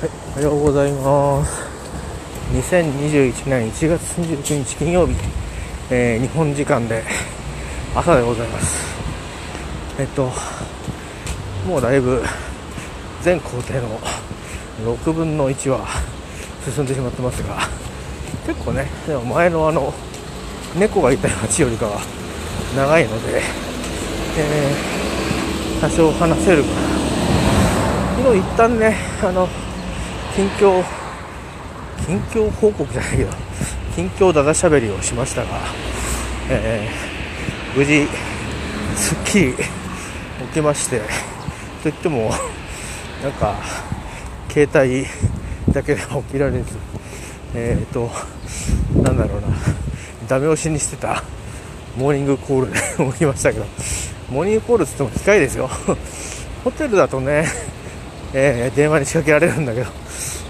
はい、おはようございます。2021年1月29日金曜日、えー日本時間で朝でございます。えっと、もうだいぶ全工程の6分の1は進んでしまってますが、結構ね、でも前のあの、猫がいた街よりかは長いので、えー多少話せるかな。昨日一旦ね、あの、近況、近況報告じゃないけど、近況だだしゃべりをしましたが、えー無事、すっきり起きまして、といっても、なんか、携帯だけでは起きられず、えっ、と、なんだろうな、ダメ押しにしてたモーニングコールで 起きましたけど、モーニングコールっつっても機械ですよ。ホテルだとね、えー電話に仕掛けられるんだけど、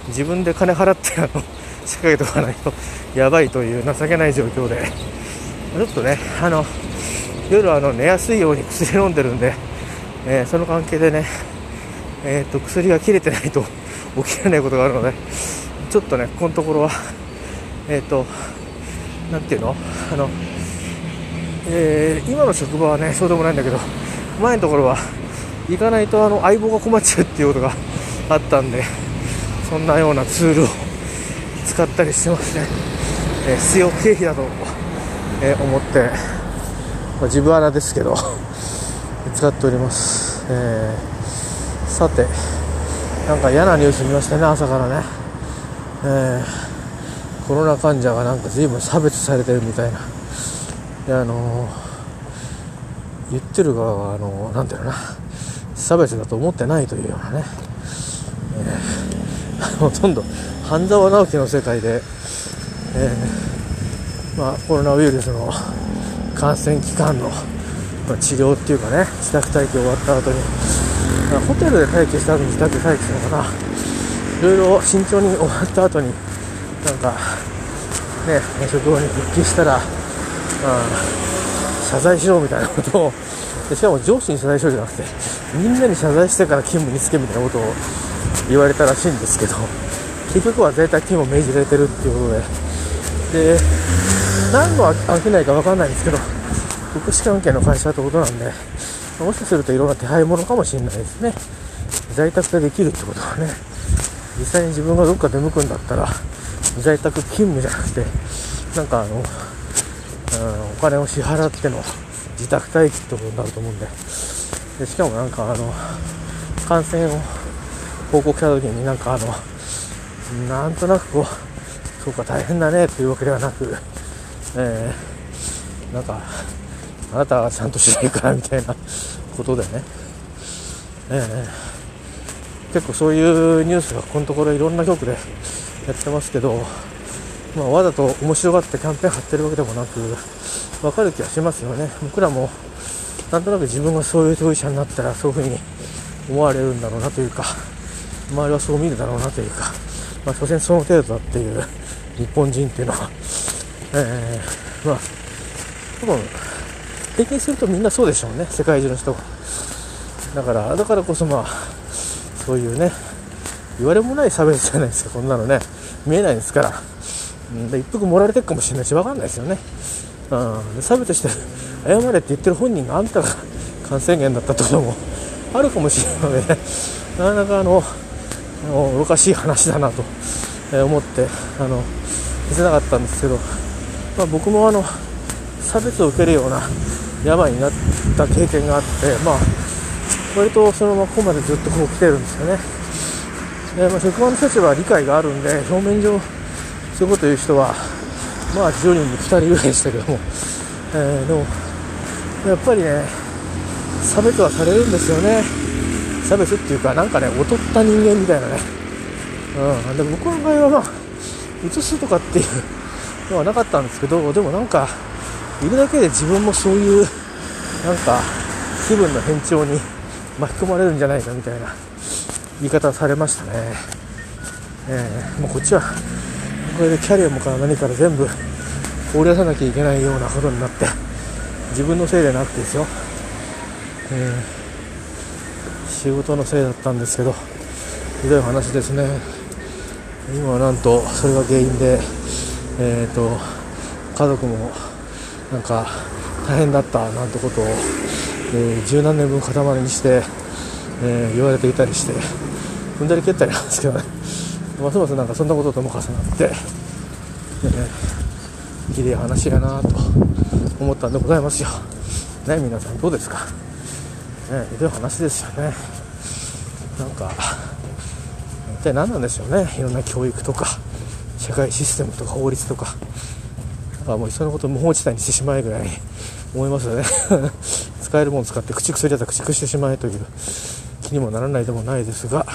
自分で金払ってあの仕掛けとかないとやばいという情けない状況で、ちょっとね、あの夜あの寝やすいように薬飲んでるんで、えーその関係でね、えー、と薬が切れてないと 起きられないことがあるので、ちょっとね、このところは、えっ、と、なんていうの、あの、えー今の職場はね、そうでもないんだけど、前のところは行かないとあの相棒が困っちゃうっていうことがあったんで、そんなようなツールを使ったりしてますね。えー必要経費だと、えー思って、まあ、自分穴ですけど、使っております。えーさて、なんか嫌なニュース見ましたね、朝からね。えーコロナ患者がなんか随分差別されてるみたいな。であのー言ってる側はあのーなんていうのかな差別だと思ってないというようなね、えーほとんど半沢直樹の世界で、えーまあ、コロナウイルスの感染期間の、まあ治療っていうかね自宅待機終わった後に、まホテルで待機した後に自宅待機するのかな。いろいろ慎重に終わった後になんかね職場に復帰したら、まあ謝罪しろみたいなことをでしかも上司に謝罪しろじゃなくてみんなに謝罪してから勤務に就けみたいなことを言われたらしいんですけど結局は在宅勤務を命じられてるっていうことで。で何の商いか分かんないんですけど福祉関係の会社ってことなんでもしかするといろんな手配物かもしれないですね。在宅でできるってことはね。実際に自分がどっか出向くんだったら在宅勤務じゃなくてなんかあのうんお金を支払っての自宅待機ってことになると思うんで。でしかもなんかあの感染を報告した時になんかあのなんとなくこうそうか大変だねというわけではなく、えーなんかあなたはちゃんとしないからみたいなことでね、えー結構そういうニュースがこのところいろんな局でやってますけど、まあ、わざと面白がってキャンペーン張ってるわけでもなく分かる気がしますよね。僕らもなんとなく自分がそういう当事者になったらそういうふうに思われるんだろうなというか。周りはそう見るだろうなというかまあ所詮その程度だっていう日本人っていうのは。えー、まあ多分平均するとみんなそうでしょうね世界中の人が。だからだからこそまあそういうね言われもない差別じゃないですかこんなのね。見えないですから、で一服盛られてるかもしれないし分かんないですよね、うん、差別して謝れって言ってる本人があんたが感染源だったってこともあるかもしれないので、ね、なかなかあのあの愚かしい話だなと思ってあの見せなかったんですけど、まあ、僕もあの差別を受けるような病になった経験があってまあ割とそのままここまでずっとこう来てるんですよね。でまあ、職場の人たちは理解があるんで、表面上、そういうこと言う人は、まあ10人に2人ぐらいでしたけども、えーでも、やっぱりね、差別はされるんですよね。差別っていうか、なんかね、劣った人間みたいなね。うん。で僕の場合はまあ、移すとかっていうのはなかったんですけど、でもなんか、いるだけで自分もそういう、なんか、気分の変調に巻き込まれるんじゃないかみたいな言い方されましたね。えーもうこっちは、これでキャリアもから何から全部放り出さなきゃいけないようなことになって、自分のせいでなくてですよ。えー仕事のせいだったんですけど、ひどい話ですね。今はなんとそれが原因でえーと家族もなんか大変だったなんてことを、えー、十何年分塊にして、えー、言われていたりして踏んだり蹴ったりなんですけどね。ますますなんかそんなこととも重なって、えー、ひでえ話やなと思ったんでございますよ。ね皆さんどうですか？ねひどい話ですよね。なんか一体何なんでしょうね。いろんな教育とか社会システムとか法律とか。あもういっそのこと無法地帯にしてしまえぐらい思いますよね。使えるもの使って駆逐するやつは駆逐してしまえという気にもならないでもないですが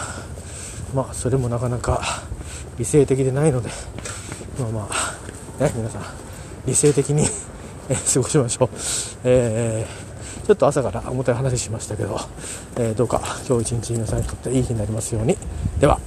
まあそれもなかなか理性的でないのでまあまあね皆さん理性的に過ごしましょう、えー、ちょっと朝から重たい話しましたけど、えー、どうか今日一日皆さんにとっていい日になりますように。では。